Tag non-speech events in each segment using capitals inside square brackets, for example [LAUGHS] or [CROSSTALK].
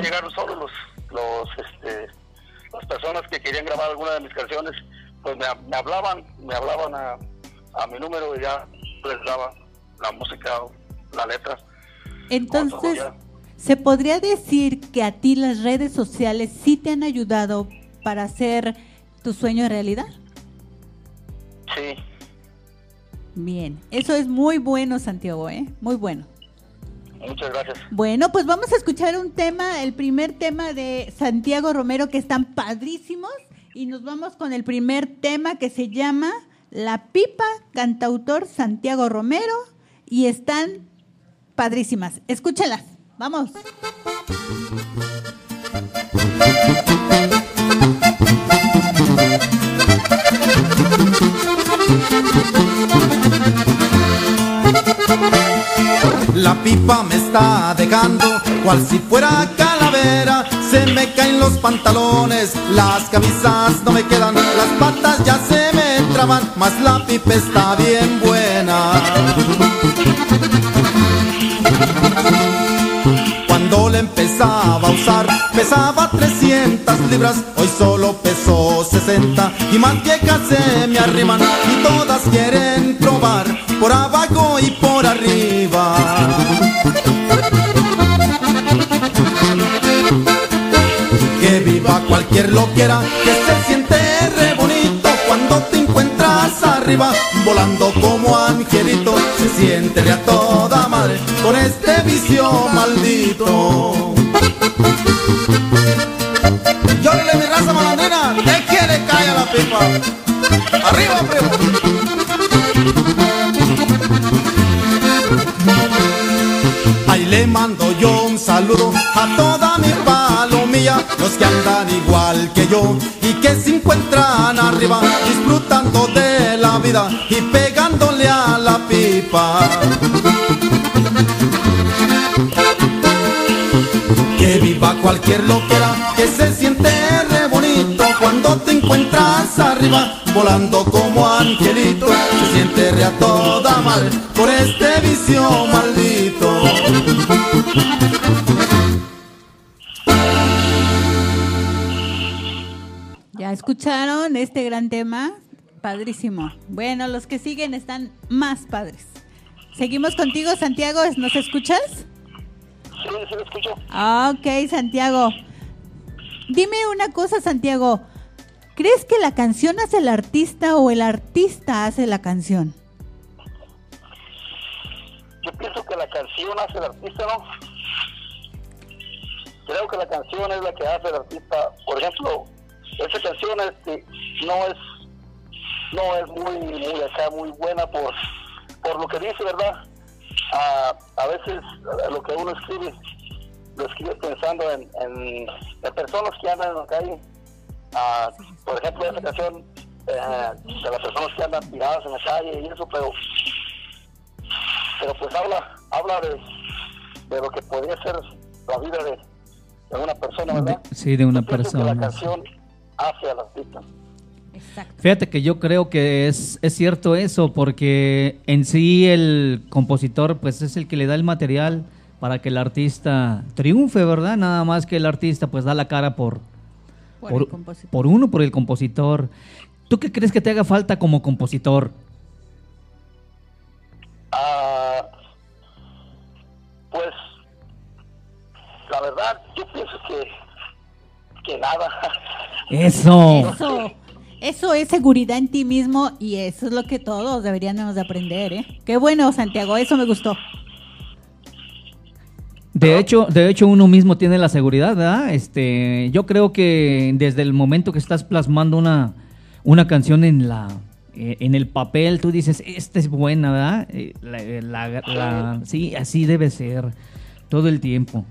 podía llegar solo los, los, este, las personas que querían grabar alguna de mis canciones, pues me, me hablaban, me hablaban a, a mi número y ya les daba la música, la letra. Entonces, ¿se podría decir que a ti las redes sociales sí te han ayudado para hacer tu sueño realidad? Sí. Bien, eso es muy bueno, Santiago, ¿eh? Muy bueno. Muchas gracias. Bueno, pues vamos a escuchar un tema, el primer tema de Santiago Romero, que están padrísimos. Y nos vamos con el primer tema que se llama La Pipa, cantautor Santiago Romero. Y están padrísimas. Escúchalas. Vamos. [LAUGHS] La pipa me está dejando, cual si fuera calavera. Se me caen los pantalones, las camisas no me quedan, las patas ya se me traban, mas la pipa está bien buena. Cuando le empezaba a usar pesaba 300 libras, hoy solo pesó 60 y más viejas se me arriman y todas quieren probar por abajo y por arriba. Que viva cualquier loquera, que se siente re bonito cuando te encuentras arriba, volando como angelito, se siente a toda madre con este vicio maldito. Llórale mi raza malandrina, ¿qué quiere caer la pipa? Arriba, primo. Le mando yo un saludo a toda mi palomilla, los que andan igual que yo y que se encuentran arriba disfrutando de la vida y pegándole a la pipa. Que viva cualquier loquera, que se siente encuentras arriba, volando como angelito, se siente re a toda madre por este vicio maldito. Ya escucharon este gran tema, padrísimo. Bueno, los que siguen están más padres. Seguimos contigo, Santiago, ¿nos escuchas? Sí, sí, lo escucho. Ah, Ok, Santiago. Dime una cosa, Santiago. ¿Crees que la canción hace el artista o el artista hace la canción? Yo pienso que la canción hace el artista, ¿no? Creo que la canción es la que hace el artista. Por ejemplo, esa canción este, no es no es muy, muy acá, muy buena por, por lo que dice, ¿verdad? A, veces lo que uno escribe, lo escribe pensando en, en, en personas que andan en la calle. Ah, por ejemplo, esa canción eh, de las personas que andan tiradas en la calle y eso, pero pero pues habla habla de, de lo que podría ser la vida de, de una persona, ¿verdad? De- sí, de una Yo persona. la canción hace al artista. Exacto. Fíjate que yo creo que es, es cierto eso, porque en sí el compositor pues es el que le da el material para que el artista triunfe, ¿verdad? Nada más que el artista pues da la cara por, Por por, el compositor. por uno, por el compositor. ¿Tú qué crees que te haga falta como compositor? Ah, pues la verdad, yo pienso que que nada. Eso. Eso, eso es seguridad en ti mismo y eso es lo que todos deberíamos de aprender, ¿eh? Qué bueno, Santiago, eso me gustó. De hecho, de hecho uno mismo tiene la seguridad, ¿verdad? Este, yo creo que desde el momento que estás plasmando una, una canción en la eh, en el papel, tú dices, esta es buena, ¿verdad? Eh, la- la- la- sí, así debe ser todo el tiempo.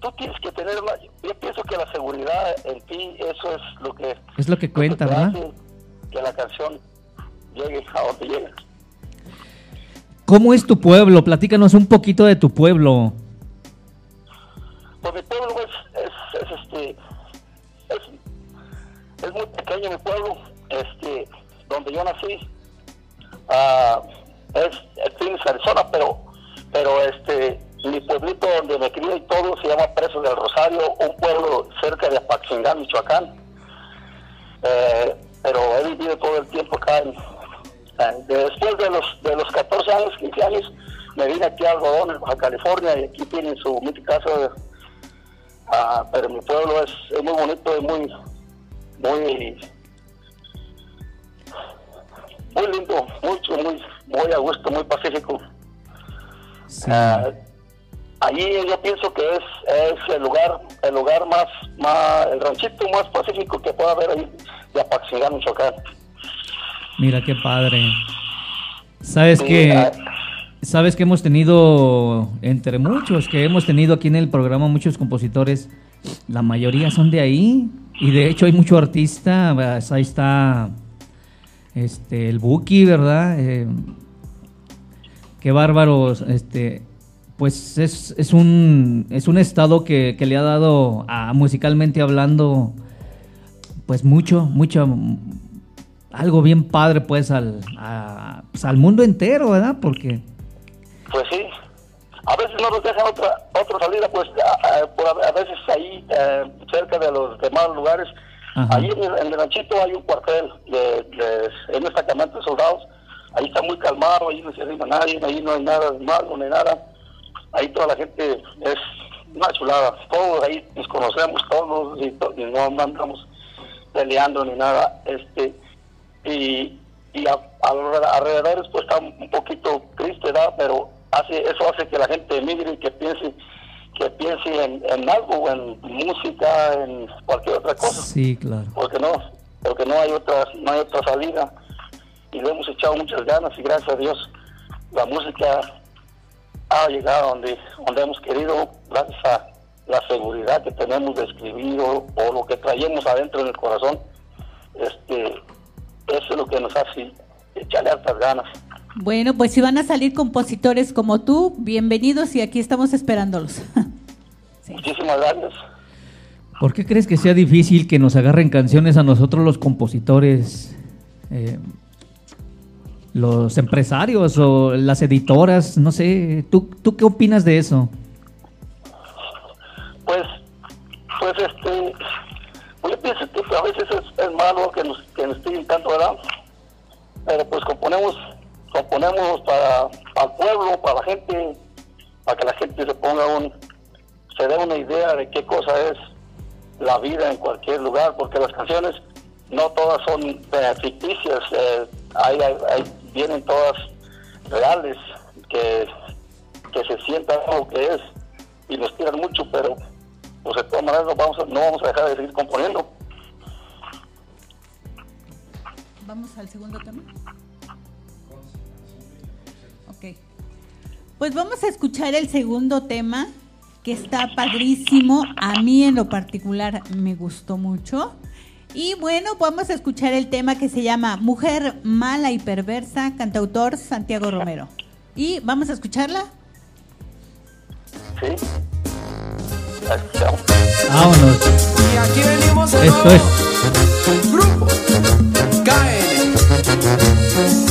Tú tienes que tener la, yo pienso que la seguridad en ti, eso es lo que Es lo que cuenta, ¿verdad? Que la canción llegue a donde llega. ¿Cómo es tu pueblo? Platícanos un poquito de tu pueblo. Mi pueblo es, es, es, este es, es muy pequeño mi pueblo, este donde yo nací. Ah, es, es Phoenix, Arizona, pero pero este mi pueblito donde me crié y todo se llama Preso del Rosario, un pueblo cerca de Apaxingán, Michoacán. Eh, pero he vivido todo el tiempo acá. En, después de los, de los 14 años, 15 años, me vine aquí a Algodón, a California, y aquí tienen su mi casa. Ah, pero mi pueblo es, es muy bonito y muy, muy muy lindo, mucho, muy, muy a gusto, muy pacífico. Ah, allí yo pienso que es, es el lugar, el lugar más, más, el ranchito más pacífico que pueda haber ahí de Apaxingán, Michoacán. Mira qué padre. Sabes que ah, sabes que hemos tenido entre muchos que hemos tenido aquí en el programa muchos compositores, la mayoría son de ahí y de hecho hay mucho artista, pues, ahí está este el Buki, ¿verdad? Eh, qué bárbaros, este pues es, un, es un estado que, le ha dado musicalmente hablando pues mucho, mucho, algo bien padre pues al, a- pues, al mundo entero, ¿verdad? Porque Pues sí. A veces no nos dejan otra otra salida, pues a, a- por a, a veces ahí eh, cerca de los demás lugares. Ajá. Ahí en el, en el ranchito hay un cuartel de, de en un destacamento de soldados. Ahí está muy calmado, ahí no se arrima nadie, ahí no hay nada malo ni nada. Ahí toda la gente es una chulada. Todos ahí nos conocemos todos y, to- y no andamos peleando ni nada. Este y, y a, a los alrededores pues está un poquito triste, ¿verdad? Pero hace eso hace que la gente emigre y que piense que piense en, en algo, en música, en cualquier otra cosa, sí, claro. porque no, porque no hay otra, no hay otra salida y le hemos echado muchas ganas y gracias a Dios la música ha llegado donde, donde hemos querido gracias a la seguridad que tenemos de escribir o, o lo que traemos adentro en el corazón, este, eso es lo que nos hace echarle hartas ganas. Bueno, pues si van a salir compositores como tú, bienvenidos y aquí estamos esperándolos. [LAUGHS] Sí. Muchísimas gracias. ¿Por qué crees que sea difícil que nos agarren canciones a nosotros los compositores, eh, los empresarios o las editoras? No sé, ¿tú, ¿tú qué opinas de eso? Pues, pues este, yo pienso que a veces es, es malo que nos, que nos piden tanto, ¿verdad? Pero pues componemos, componemos para, para el pueblo, para la gente, para que la gente se ponga un, se dé una idea de qué cosa es la vida en cualquier lugar, porque las canciones no todas son eh, ficticias, eh, hay, vienen todas reales, que, que se sienta algo que es, y nos tiran mucho, pero pues de todas maneras no vamos no vamos a dejar de seguir componiendo. Vamos al segundo tema. Pues vamos a escuchar el segundo tema, que está padrísimo. A mí en lo particular me gustó mucho. Y bueno, vamos a escuchar el tema que se llama Mujer mala y perversa, cantautor Santiago Romero. Y vamos a escucharla. ¿Sí? Vámonos. Y aquí venimos de Esto nuevo. es. Grupo KN.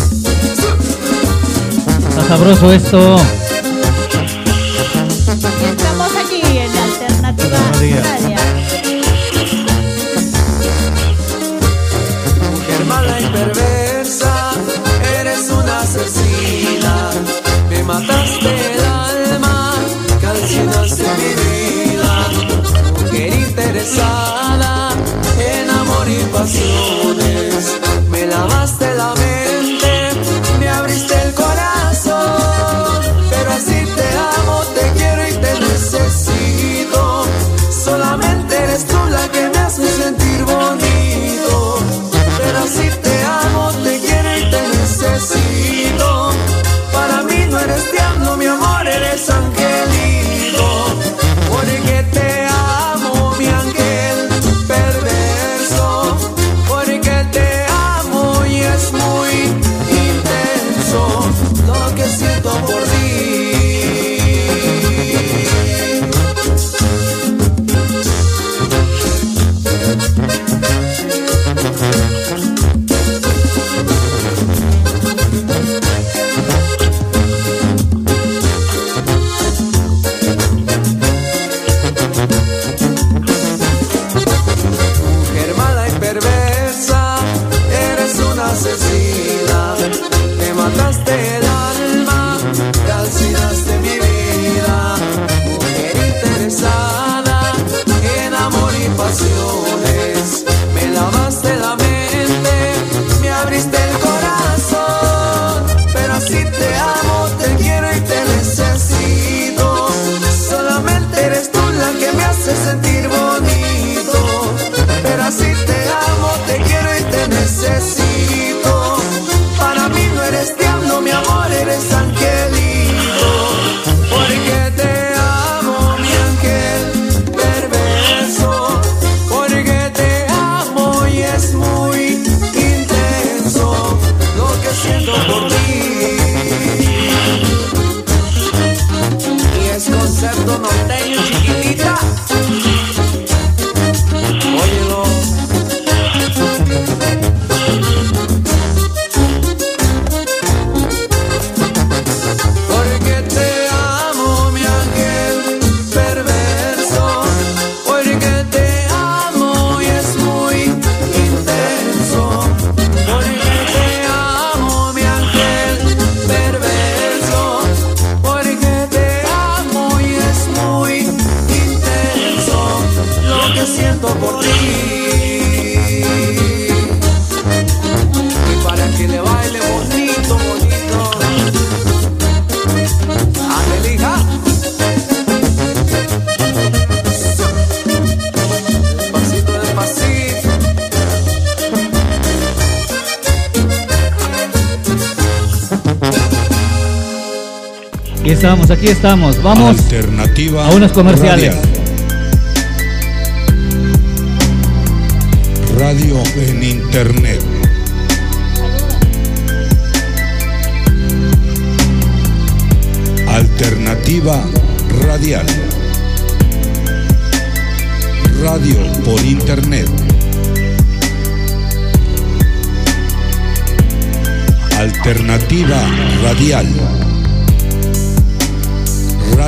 Sabroso esto. Estamos aquí en Alternativa Radio. Radio. Mujer mala y perversa, eres una asesina. Me mataste el alma, calcinaste mi vida. Mujer interesada en amor y pasiones. Aquí estamos, aquí estamos. Vamos Alternativa a unos comerciales. radial. Radio en Internet. Alternativa radial. Radio por Internet. Alternativa radial.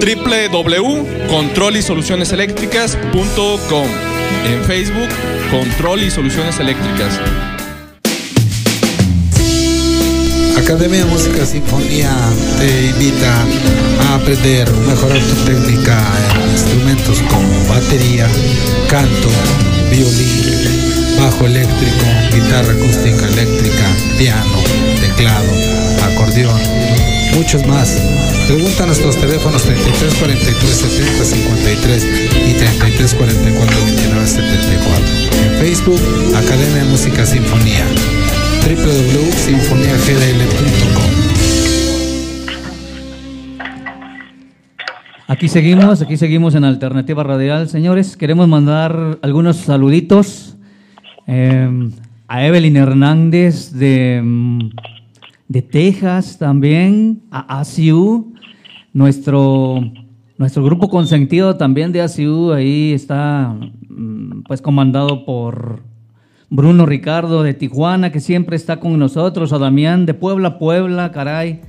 www.controlisolucioneseléctricas.com. En Facebook, Control y Soluciones Eléctricas. Academia de Música Sinfonía te invita a aprender, mejorar tu técnica en instrumentos como batería, canto, violín, bajo eléctrico, guitarra acústica eléctrica, piano, teclado, acordeón, muchos más. Pregunta a nuestros teléfonos 33 43 70 53 y 33 44 29 74. En Facebook, Academia de Música Sinfonía www.sinfoniagdl.com Aquí seguimos, aquí seguimos en Alternativa Radial, señores. Queremos mandar algunos saluditos eh, a Evelyn Hernández de, mm, de Texas también, a ACU, nuestro, nuestro grupo consentido también de ACU, ahí está mm, pues comandado por Bruno Ricardo de Tijuana, que siempre está con nosotros, a Damián de Puebla, Puebla, caray,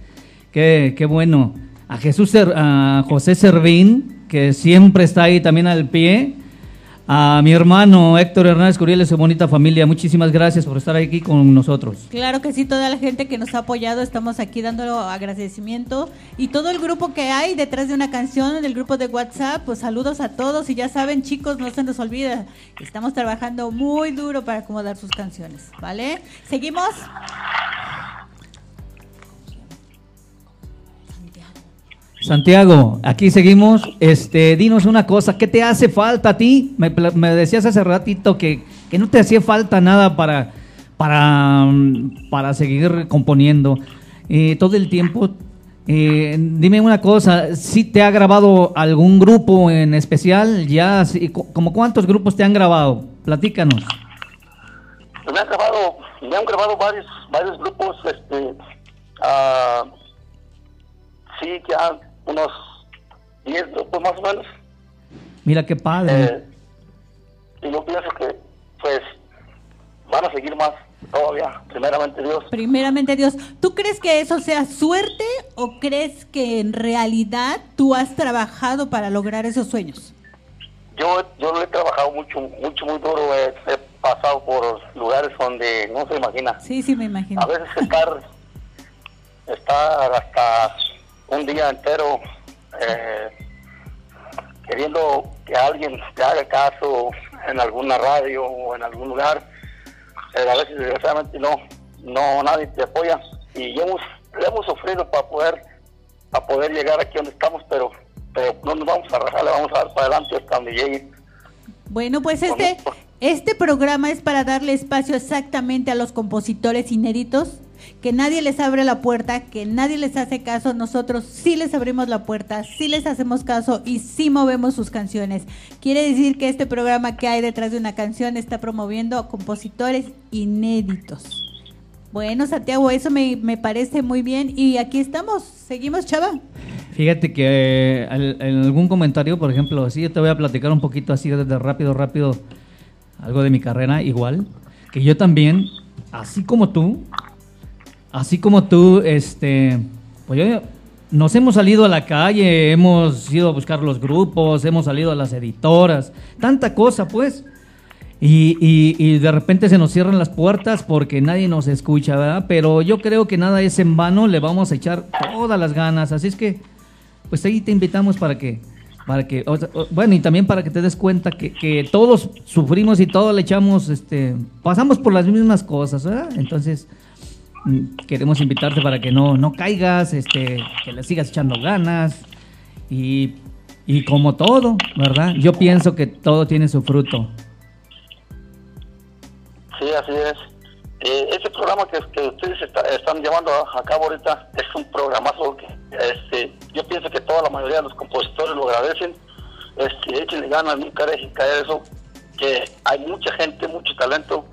qué, qué bueno. A Jesús, a José Servín, que siempre está ahí también al pie. A mi hermano Héctor Hernández Curiel su bonita familia, muchísimas gracias por estar aquí con nosotros. Claro que sí, toda la gente que nos ha apoyado, estamos aquí dando agradecimiento. Y todo el grupo que hay detrás de una canción, en el grupo de WhatsApp, pues saludos a todos. Y ya saben, chicos, no se nos olvida, estamos trabajando muy duro para acomodar sus canciones, ¿vale? ¿Seguimos? Santiago, aquí seguimos. Este, dinos una cosa, ¿qué te hace falta a ti? Me, me decías hace ratito que, que no te hacía falta nada para, para, para seguir componiendo. Eh, todo el tiempo, eh, dime una cosa, ¿si te ha grabado algún grupo en especial? Ya, sí, co- ¿como cuántos grupos te han grabado? Platícanos. Me han grabado, me han grabado varios, varios grupos, este, ah, sí, ya unos 10 grupos más o menos. Mira qué padre. Eh, y yo pienso que, pues, van a seguir más todavía, primeramente Dios. Primeramente Dios, ¿tú crees que eso sea suerte o crees que en realidad tú has trabajado para lograr esos sueños? Yo, yo lo he trabajado mucho, mucho, muy duro. He, he pasado por que no se imagina. Sí, sí, me imagino. A veces estar, estar hasta un día entero eh, queriendo que alguien te haga caso en alguna radio o en algún lugar, eh, a veces desgraciadamente no, no nadie te apoya. Y hemos, le hemos sufrido para poder, para poder llegar aquí donde estamos, pero, pero no nos vamos a rajar, le vamos a dar para adelante hasta donde llegue. Bueno, pues este, este programa es para darle espacio exactamente a los compositores inéditos, que nadie les abre la puerta, que nadie les hace caso, nosotros sí les abrimos la puerta, sí les hacemos caso y sí movemos sus canciones. Quiere decir que este programa que hay detrás de una canción está promoviendo compositores inéditos. Bueno, Santiago, eso me, me parece muy bien y aquí estamos, seguimos, chava. Fíjate que eh, en algún comentario, por ejemplo, así yo te voy a platicar un poquito así de rápido, rápido, algo de mi carrera, igual, que yo también, así como tú, así como tú, este, pues yo, nos hemos salido a la calle, hemos ido a buscar los grupos, hemos salido a las editoras, tanta cosa, pues. Y, y- y de repente se nos cierran las puertas porque nadie nos escucha, ¿verdad? Pero yo creo que nada es en vano, le vamos a echar todas las ganas. Así es que, pues ahí te invitamos para que, para que, bueno, y también para que te des cuenta que, que todos sufrimos y todos le echamos, este, pasamos por las mismas cosas, ¿verdad? Entonces, queremos invitarte para que no, no caigas, este, que le sigas echando ganas y, y como todo, ¿verdad? Yo pienso que todo tiene su fruto. Sí, así es. Eh, este programa que, ustedes está- están llevando a, a cabo ahorita es un programazo que este, yo pienso que toda la mayoría de los compositores lo agradecen. Este, échenle ganas, nunca dejen caer eso, que hay mucha gente, mucho talento,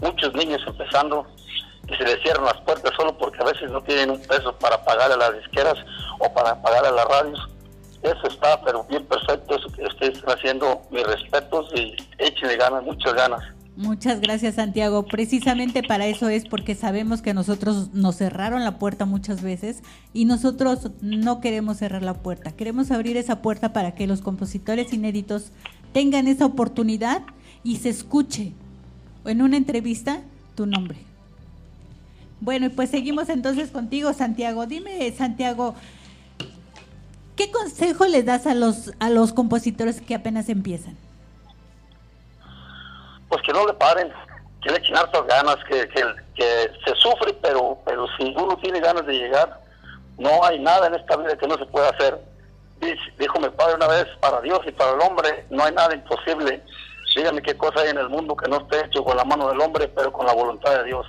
muchos niños empezando y se les cierran las puertas solo porque a veces no tienen un peso para pagar a las disqueras o para pagar a las radios. Eso está, pero bien perfecto, eso que ustedes están haciendo, mis respetos y échenle ganas, muchas ganas. Muchas gracias, Santiago. Precisamente para eso es porque sabemos que nosotros nos cerraron la puerta muchas veces y nosotros no queremos cerrar la puerta. Queremos abrir esa puerta para que los compositores inéditos tengan esa oportunidad y se escuche en una entrevista tu nombre. Bueno, pues seguimos entonces contigo, Santiago. Dime, Santiago, ¿qué consejo le das a los a los compositores que apenas empiezan? pues que no le paren, que le echen hartas ganas, que, se sufre, pero, pero si uno tiene ganas de llegar, no hay nada en esta vida que no se pueda hacer. Dijo mi padre una vez, para Dios y para el hombre no hay nada imposible. Dígame qué cosa hay en el mundo que no esté hecho con la mano del hombre, pero con la voluntad de Dios.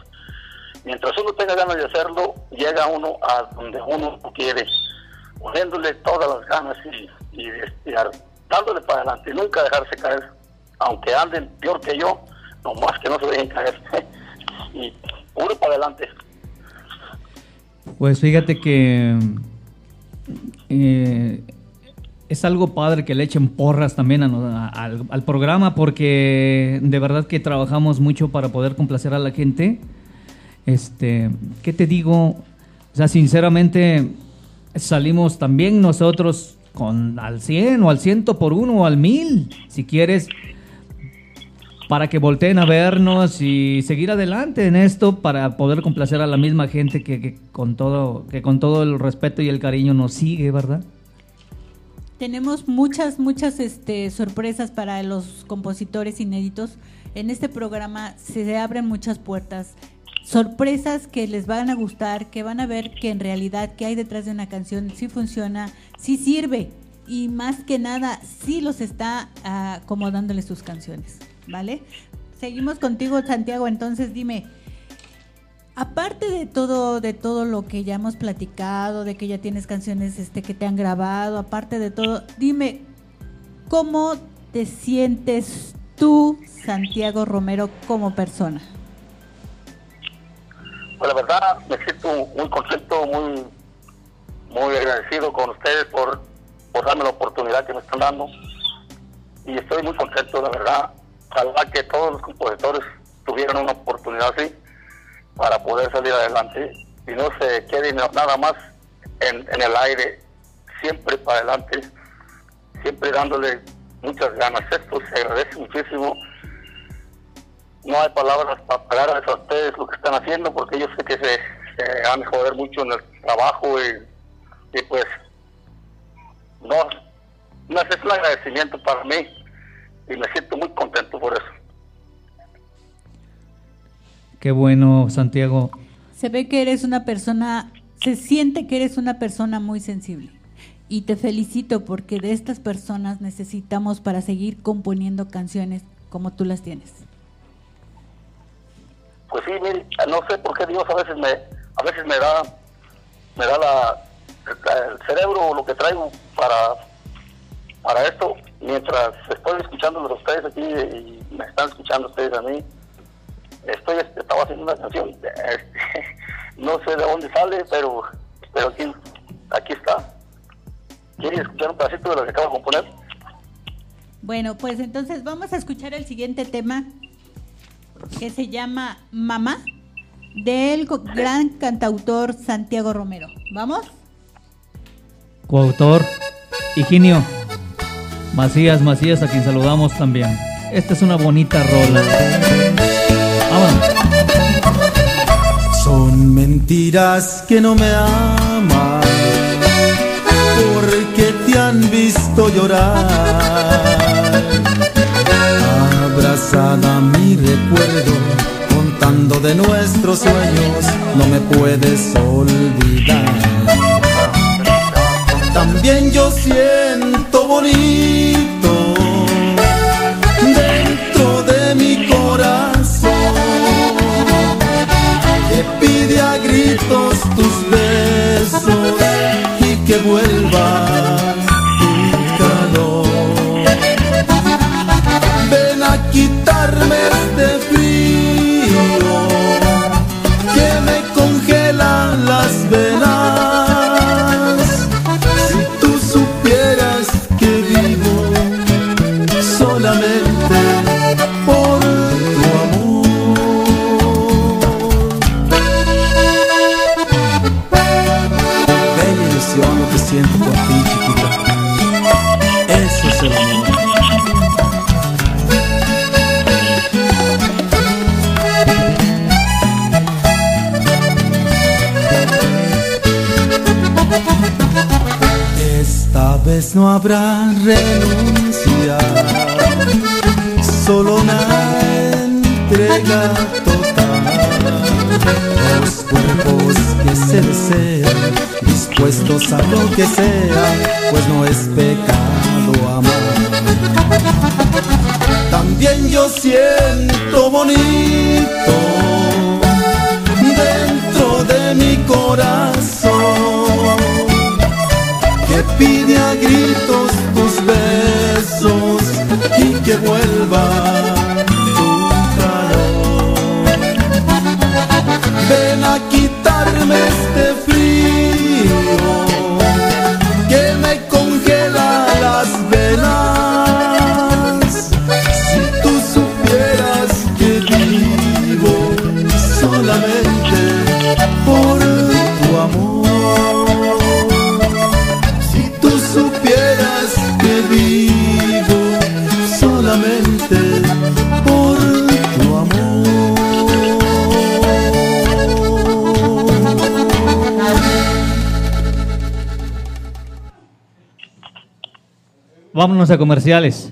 Mientras uno tenga ganas de hacerlo, llega uno a donde uno quiere, poniéndole todas las ganas y, dar- dándole para adelante, nunca dejarse caer, aunque anden peor que yo, nomás que no se dejen caer. [LAUGHS] y uno para adelante. Pues fíjate que eh, es algo padre que le echen porras también al programa porque de verdad que trabajamos mucho para poder complacer a la gente. Este, ¿qué te digo? O sea, sinceramente salimos también nosotros con al 100 o al ciento por uno o al mil, si quieres, para que volteen a vernos y seguir adelante en esto para poder complacer a la misma gente que, que con todo que con todo el respeto y el cariño nos sigue, ¿verdad? Tenemos muchas, muchas este, sorpresas para los compositores inéditos. En este programa se abren muchas puertas. Sorpresas que les van a gustar, que van a ver que en realidad que hay detrás de una canción sí funciona, sí sirve y más que nada sí los está ah, acomodándole sus canciones, ¿vale? Seguimos contigo, Santiago. Entonces dime, Aparte de todo, de todo lo que ya hemos platicado, de que ya tienes canciones este, que te han grabado, aparte de todo, dime, ¿cómo te sientes tú, Santiago Romero, como persona? La verdad me siento muy contento, muy muy agradecido con ustedes por, por darme la oportunidad que me están dando. Y estoy muy contento, la verdad. Ojalá que todos los compositores tuvieran una oportunidad así para poder salir adelante y no se quede na- nada más en, en el aire, siempre para adelante, siempre dándole muchas ganas. Esto se agradece muchísimo no hay palabras para pagarles a ustedes lo que están haciendo porque yo sé que se, se van a joder mucho en el trabajo y, y pues no, no es un agradecimiento para mí y me siento muy contento por eso. Qué bueno, Santiago. Se ve que eres una persona, se siente que eres una persona muy sensible. Y te felicito porque de estas personas necesitamos para seguir componiendo canciones como tú las tienes. Pues sí, mire, no sé por qué Dios a veces me, a veces me da, me da la, el cerebro lo que traigo para, para esto, mientras estoy escuchando a ustedes aquí y me están escuchando ustedes a mí, estoy, estaba haciendo una canción, este, [LAUGHS] no sé de dónde sale, pero, pero aquí, aquí está. ¿Quieren escuchar un pedacito de lo que acabo de componer? Bueno, pues entonces vamos a escuchar el siguiente tema que se llama Mamá del gran cantautor Santiago Romero. ¿Vamos? Coautor, Higinio. Macías, Macías, a quien saludamos también. Esta es una bonita rola. Vámonos. Son mentiras que no me aman porque te han visto llorar. Abrazada mi recuerdo, contando de nuestros sueños, no me puedes olvidar. También yo siento bonito dentro de mi corazón que pide a gritos tus besos y que vuelva vuelva Vámonos a comerciales.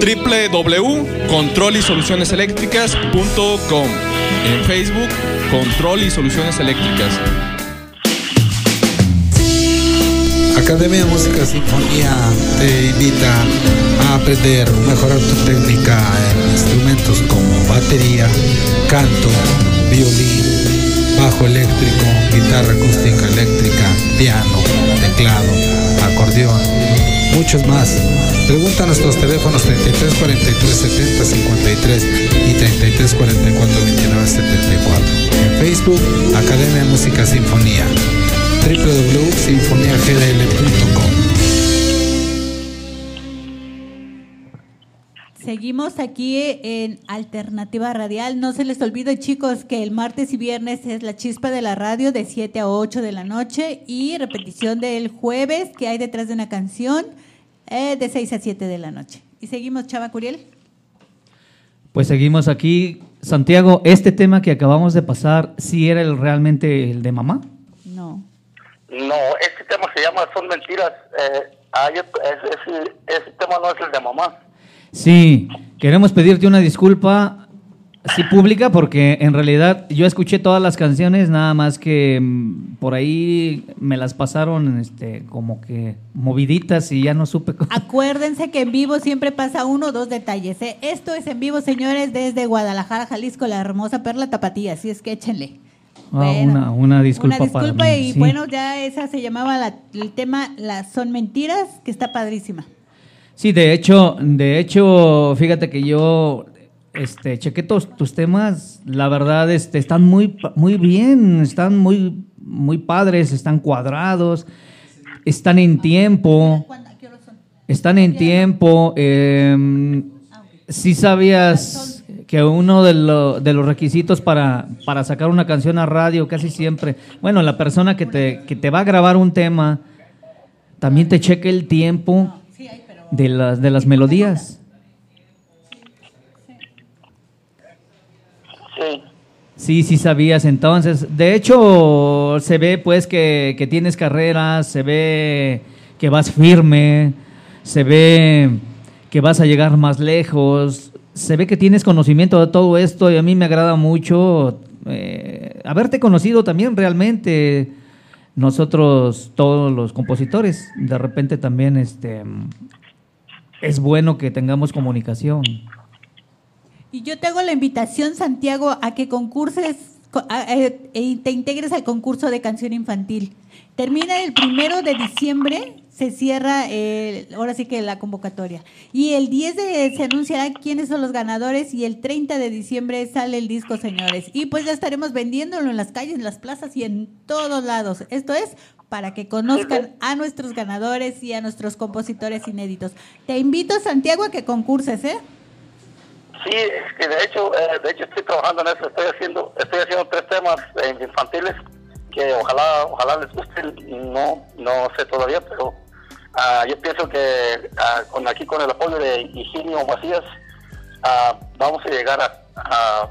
www.controlisolucioneseléctricas.com En Facebook, Control y Soluciones Eléctricas. Academia de Música Sinfonía te invita a aprender, mejorar tu técnica en instrumentos como batería, canto, violín, bajo eléctrico, guitarra acústica eléctrica, piano, teclado, acordeón, muchos más. Pregunta a nuestros teléfonos 33 43 70 53 y 33 44 29 74. En Facebook, Academia de Música Sinfonía www.sinfoniagdl.com Seguimos aquí en Alternativa Radial. No se les olvide, chicos, que el martes y viernes es la chispa de la radio de 7 a 8 de la noche y repetición del jueves que hay detrás de una canción eh, de 6 a 7 de la noche. Y seguimos, Chava Curiel. Pues seguimos aquí. Santiago, este tema que acabamos de pasar, ¿sí era el, realmente el de mamá? No. No, este tema se llama Son Mentiras. Eh, ah, yo- ese, ese- ese tema no es el de mamá. Sí, queremos pedirte una disculpa, sí pública, porque en realidad yo escuché todas las canciones, nada más que mm, por ahí me las pasaron este, como que moviditas y ya no supe cómo. Acuérdense que en vivo siempre pasa uno o dos detalles. ¿eh? Esto es en vivo, señores, desde Guadalajara, Jalisco, la hermosa Perla Tapatía. Así es que échenle. Ah, una, una disculpa, Una disculpa para mí. y sí. bueno, ya esa se llamaba la- el tema Las son mentiras, que está padrísima. Sí, de hecho, de hecho, fíjate que yo este chequé tus, tus temas, la verdad este están muy muy bien, están muy muy padres, están cuadrados, están en tiempo. Están en tiempo. eh, sí sabías que uno de, lo- de los requisitos para, para sacar una canción a radio casi siempre, bueno, la persona que te, que te va a grabar un tema también te cheque el tiempo de las, de las melodías. Sí. Sí, sí sabías. Entonces, de hecho, se ve pues que, que tienes carreras, se ve que vas firme, se ve que vas a llegar más lejos, se ve que tienes conocimiento de todo esto y a mí me agrada mucho eh, haberte conocido también realmente. Nosotros, todos los compositores, de repente también este, es bueno que tengamos comunicación. Y yo te hago la invitación, Santiago, a que concurses eh, y te integres al concurso de canción infantil. Termina el primero de diciembre, se cierra eh, ahora sí que la convocatoria. Y el 10 de, se anunciará quiénes son los ganadores y el 30 de diciembre sale el disco, señores. Y pues ya estaremos vendiéndolo en las calles, en las plazas y en todos lados. Esto es para que conozcan a nuestros ganadores y a nuestros compositores inéditos. Te invito, Santiago, a que concurses, ¿eh? Sí, es que de hecho, eh, de hecho estoy trabajando en eso, estoy haciendo, estoy haciendo tres temas eh, infantiles que ojalá, ojalá les gusten, no, no sé todavía, pero ah, yo pienso que ah, con aquí con el apoyo de Higinio Macías ah, vamos a llegar a, a,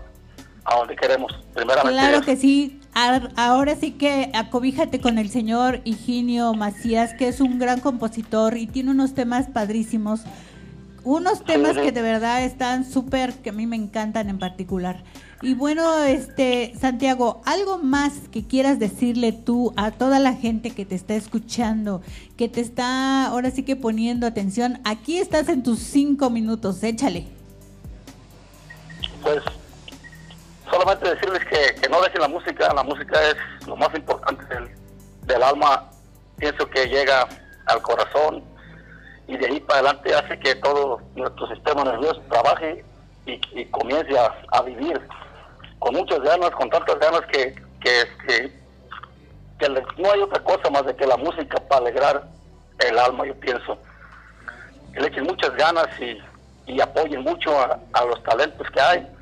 a donde queremos, primeramente. Claro que sí. Ahora sí que acobíjate con el señor Higinio Macías, que es un gran compositor y tiene unos temas padrísimos. Unos temas que de verdad están súper, que a mí me encantan en particular. Y bueno, este Santiago, algo más que quieras decirle tú a toda la gente que te está escuchando, que te está ahora sí que poniendo atención. Aquí estás en tus cinco minutos, échale. Pues solamente decirles que, que no dejen la música, la música es lo más importante del, del alma, pienso que llega al corazón y de ahí para adelante hace que todo nuestro sistema nervioso trabaje y, comience a, a vivir con muchas ganas, con tantas ganas que, que, que, no hay otra cosa más de que la música para alegrar el alma, yo pienso. Que le echen muchas ganas y, y apoyen mucho a, a los talentos que hay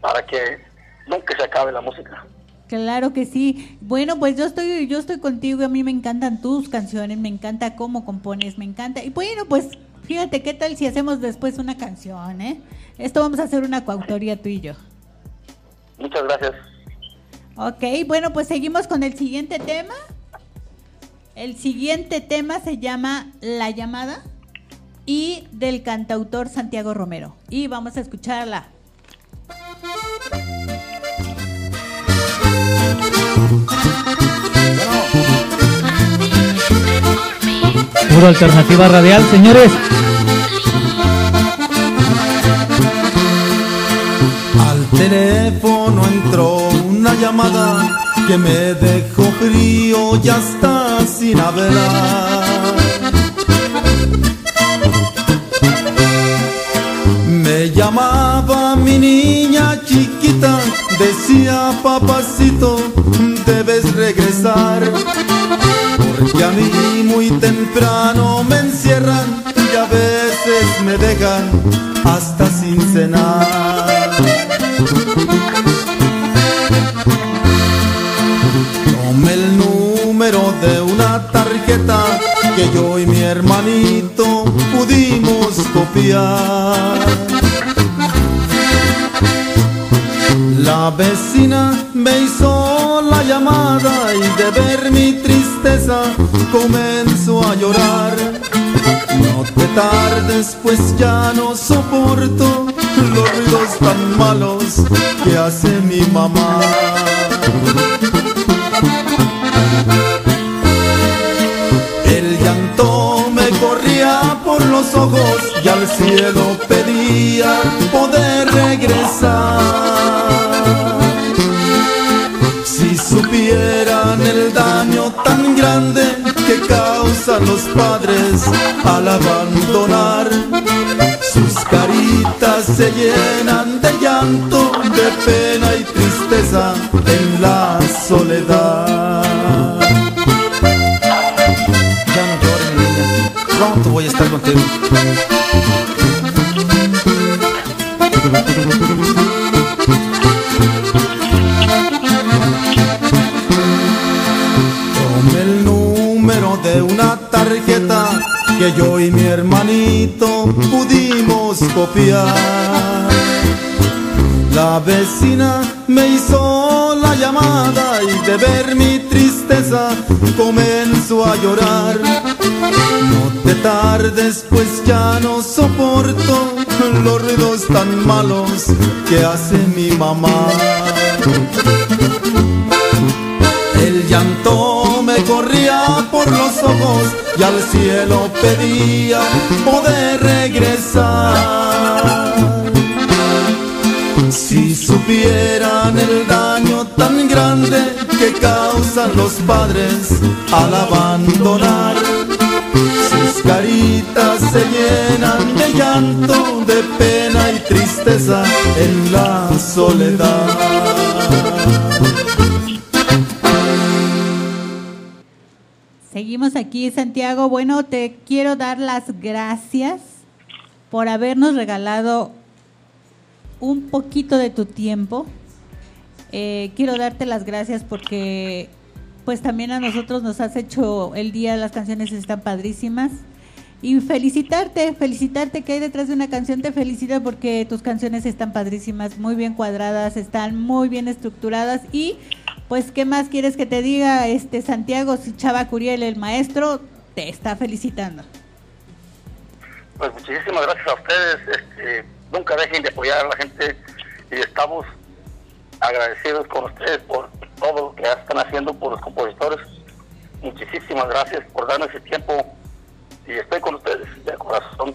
para que nunca se acabe la música. Claro que sí. Bueno, pues yo estoy, yo estoy contigo y a mí me encantan tus canciones, me encanta cómo compones, me encanta. Y bueno, pues fíjate qué tal si hacemos después una canción, ¿eh? Esto vamos a hacer una coautoría tú y yo. Muchas gracias. Ok, bueno, pues seguimos con el siguiente tema. El siguiente tema se llama La llamada. y del cantautor Santiago Romero. Y vamos a escucharla. Puro alternativa radial, señores. Al teléfono entró una llamada que me dejó frío y hasta sin hablar. Papacito, debes regresar. Porque a mí muy temprano me encierran y a veces me dejan hasta sin cenar. Tome el número de una tarjeta que yo y mi hermanito pudimos copiar. Vecina me hizo la llamada y de ver mi tristeza comenzó a llorar. No te tardes, pues ya no soporto los ruidos tan malos que hace mi mamá. El llanto me corría por los ojos y al cielo pedía poder regresar. Si supieran el daño tan grande que causan los padres al abandonar, sus caritas se llenan de llanto, de pena y tristeza en la soledad. Ya no llores, niña. Pronto voy a estar contigo. Que yo y mi hermanito pudimos copiar. La vecina me hizo la llamada y de ver mi tristeza comenzó a llorar. No te tardes, pues ya no soporto los ruidos tan malos que hace mi mamá. El llanto me corría por los ojos y al cielo pedía poder regresar. Si supieran el daño tan grande que causan los padres al abandonar, sus caritas se llenan de llanto, de pena y tristeza en la soledad. Seguimos aquí, Santiago. Bueno, te quiero dar las gracias por habernos regalado un poquito de tu tiempo. Eh, quiero darte las gracias porque pues también a nosotros nos has hecho el día, las canciones están padrísimas. Y felicitarte, felicitarte que hay detrás de una canción, te felicito porque tus canciones están padrísimas, muy bien cuadradas, están muy bien estructuradas y pues qué más quieres que te diga este Santiago si Chava Curiel, el maestro, te está felicitando. Pues muchísimas gracias a ustedes. Este, nunca dejen de apoyar a la gente y estamos agradecidos con ustedes por todo lo que están haciendo por los compositores. Muchísimas gracias por darme ese tiempo y estoy con ustedes de corazón.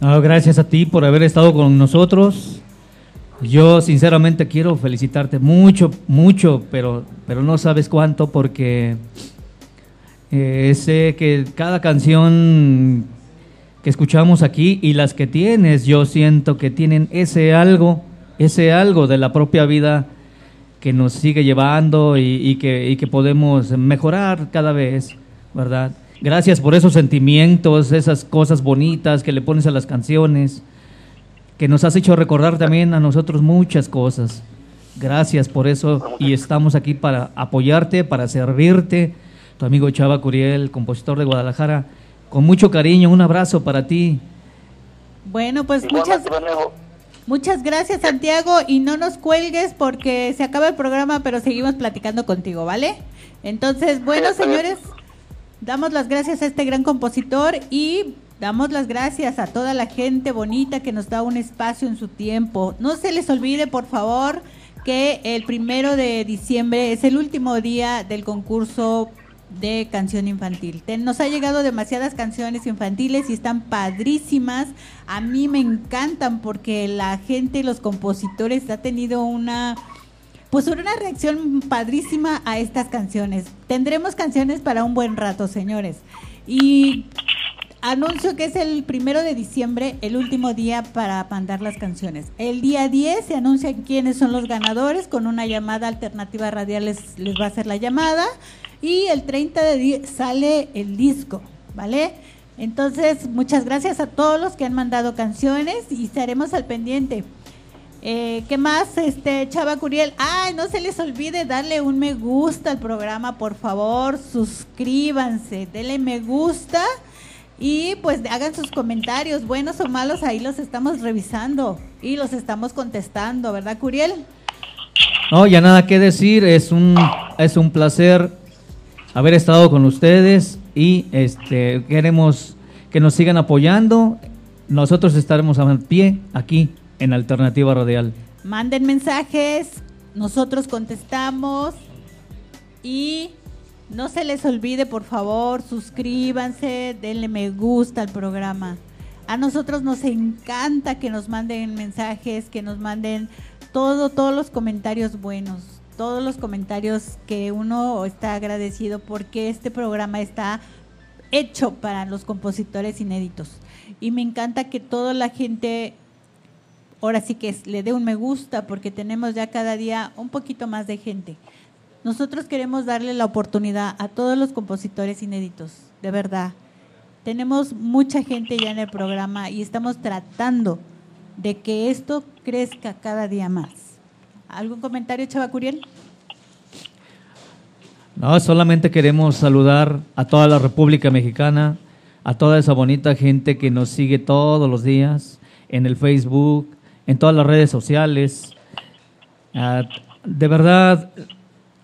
No, gracias a ti por haber estado con nosotros. Yo sinceramente quiero felicitarte mucho, mucho, pero, pero no sabes cuánto porque eh, sé que cada canción que escuchamos aquí y las que tienes, yo siento que tienen ese algo, ese algo de la propia vida que nos sigue llevando y, y que, y que podemos mejorar cada vez, ¿verdad? Gracias por esos sentimientos, esas cosas bonitas que le pones a las canciones, que nos has hecho recordar también a nosotros muchas cosas. Gracias por eso y estamos aquí para apoyarte, para servirte. Tu amigo Chava Curiel, compositor de Guadalajara, con mucho cariño, un abrazo para ti. Bueno, pues muchas, muchas gracias Santiago y no nos cuelgues porque se acaba el programa, pero seguimos platicando contigo, ¿vale? Entonces, bueno, señores, damos las gracias a este gran compositor y Damos las gracias a toda la gente bonita que nos da un espacio en su tiempo. No se les olvide, por favor, que el primero de diciembre es el último día del concurso de canción infantil. Nos ha llegado demasiadas canciones infantiles y están padrísimas. A mí me encantan porque la gente, los compositores, ha tenido una pues una reacción padrísima a estas canciones. Tendremos canciones para un buen rato, señores. Y anuncio que es el primero de diciembre, el último día para mandar las canciones. El día 10 se anuncian quiénes son los ganadores, con una llamada alternativa radial les, les va a hacer la llamada. Y el 30 de sale el disco, ¿vale? Entonces, muchas gracias a todos los que han mandado canciones y estaremos al pendiente. Eh, ¿Qué más, este Chava Curiel? Ay, no se les olvide darle un me gusta al programa, por favor, suscríbanse, denle me gusta y pues hagan sus comentarios, buenos o malos, ahí los estamos revisando y los estamos contestando, ¿verdad, Curiel? No, ya nada que decir, es un, es un placer haber estado con ustedes y este queremos que nos sigan apoyando. Nosotros estaremos a pie aquí en Alternativa Radial. Manden mensajes, nosotros contestamos y no se les olvide, por favor, suscríbanse, denle me gusta al programa. A nosotros nos encanta que nos manden mensajes, que nos manden todo, todos los comentarios buenos, todos los comentarios que uno está agradecido porque este programa está hecho para los compositores inéditos. Y me encanta que toda la gente ahora sí que le dé un me gusta porque tenemos ya cada día un poquito más de gente. Nosotros queremos darle la oportunidad a todos los compositores inéditos, de verdad. Tenemos mucha gente ya en el programa y estamos tratando de que esto crezca cada día más. ¿Algún comentario, Chava Curiel? No, solamente queremos saludar a toda la República Mexicana, a toda esa bonita gente que nos sigue todos los días en el Facebook, en todas las redes sociales. Ah, de verdad,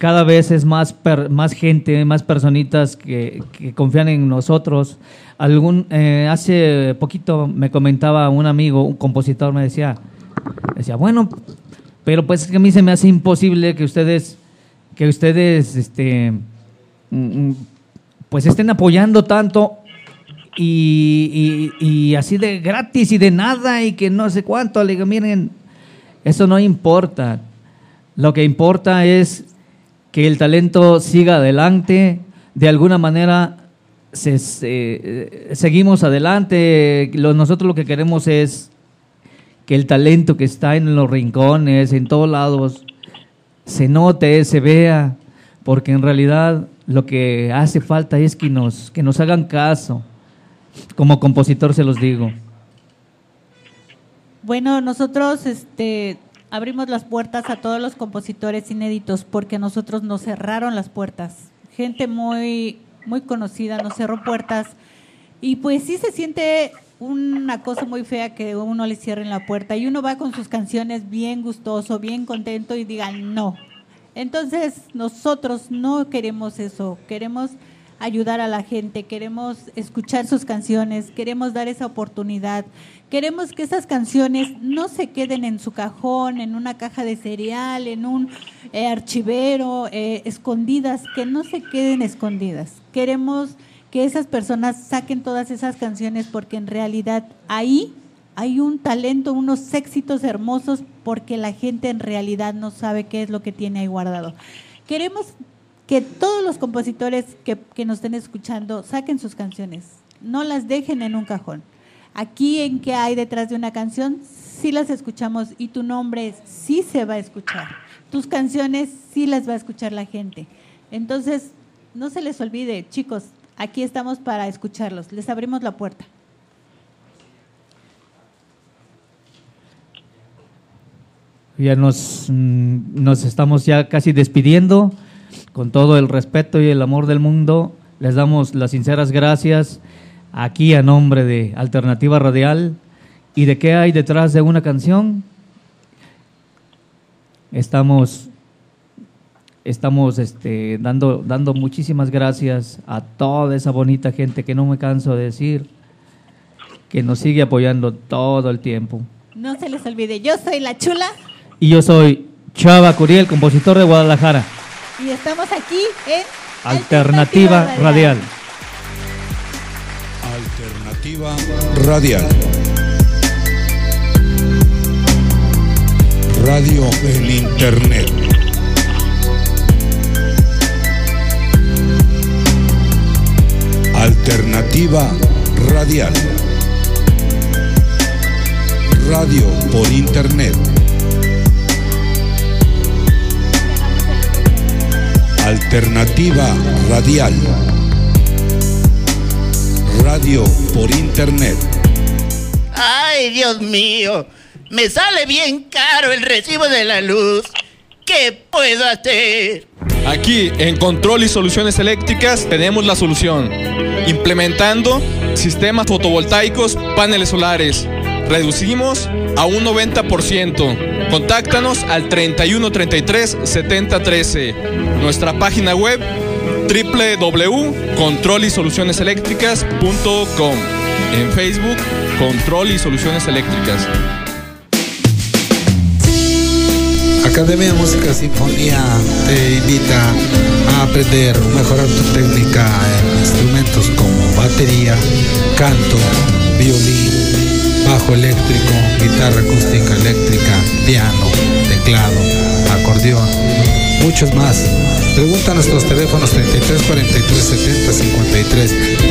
cada vez es más, per- más gente, más personitas que, confían en nosotros. Algún, eh, hace poquito me comentaba un amigo, un compositor, me decía, decía, bueno, pero pues es que a mí se me hace imposible que ustedes, que ustedes, este, mm, mm, pues estén apoyando tanto y- y así de gratis y de nada y que no sé cuánto. Le digo, miren, eso no importa. Lo que importa es que el talento siga adelante, de alguna manera eh, seguimos adelante. Nosotros lo que queremos es que el talento que está en los rincones, en todos lados, se note, se vea, porque en realidad lo que hace falta es que nos, que nos hagan caso. Como compositor se los digo. Bueno, nosotros este, abrimos las puertas a todos los compositores inéditos porque nosotros nos cerraron las puertas. Gente muy, muy conocida nos cerró puertas y pues sí se siente una cosa muy fea que uno le cierren la puerta y uno va con sus canciones bien gustoso, bien contento y digan no. Entonces nosotros no queremos eso, queremos ayudar a la gente, queremos escuchar sus canciones, queremos dar esa oportunidad, queremos que esas canciones no se queden en su cajón, en una caja de cereal, en un eh, archivero, eh, escondidas, que no se queden escondidas. Queremos que esas personas saquen todas esas canciones porque en realidad ahí hay un talento, unos éxitos hermosos porque la gente en realidad no sabe qué es lo que tiene ahí guardado. Queremos que todos los compositores que, que nos estén escuchando saquen sus canciones, no las dejen en un cajón. Aquí en qué hay detrás de una canción, sí las escuchamos y tu nombre sí se va a escuchar. Tus canciones sí las va a escuchar la gente. Entonces, no se les olvide, chicos, aquí estamos para escucharlos. Les abrimos la puerta. Ya nos, mm, nos estamos ya casi despidiendo. Con todo el respeto y el amor del mundo, les damos las sinceras gracias aquí a nombre de Alternativa Radial. ¿Y de qué hay detrás de una canción? Estamos, estamos este, dando, dando muchísimas gracias a toda esa bonita gente que no me canso de decir, que nos sigue apoyando todo el tiempo. No se les olvide, yo soy la chula Y yo soy Chava Curiel, compositor de Guadalajara. Y estamos aquí en Alternativa Radial. Alternativa Radial. Radio en Internet. Alternativa Radial. Radio por Internet. Alternativa Radial. Radio por Internet. Ay, Dios mío, me sale bien caro el recibo de la luz. ¿Qué puedo hacer? Aquí en Control y Soluciones Eléctricas tenemos la solución. Implementando sistemas fotovoltaicos, paneles solares. Reducimos a un 90%. Contáctanos al 3133 7013. Nuestra página web www.controlisolucioneseléctricas.com. En Facebook, Control y Soluciones Eléctricas. Academia de Música Sinfonía te invita a aprender, mejorar tu técnica en instrumentos como batería, canto, violín, bajo eléctrico, guitarra acústica eléctrica, piano, teclado, acordeón, muchos más. Pregunta a nuestros teléfonos 33 43 70 53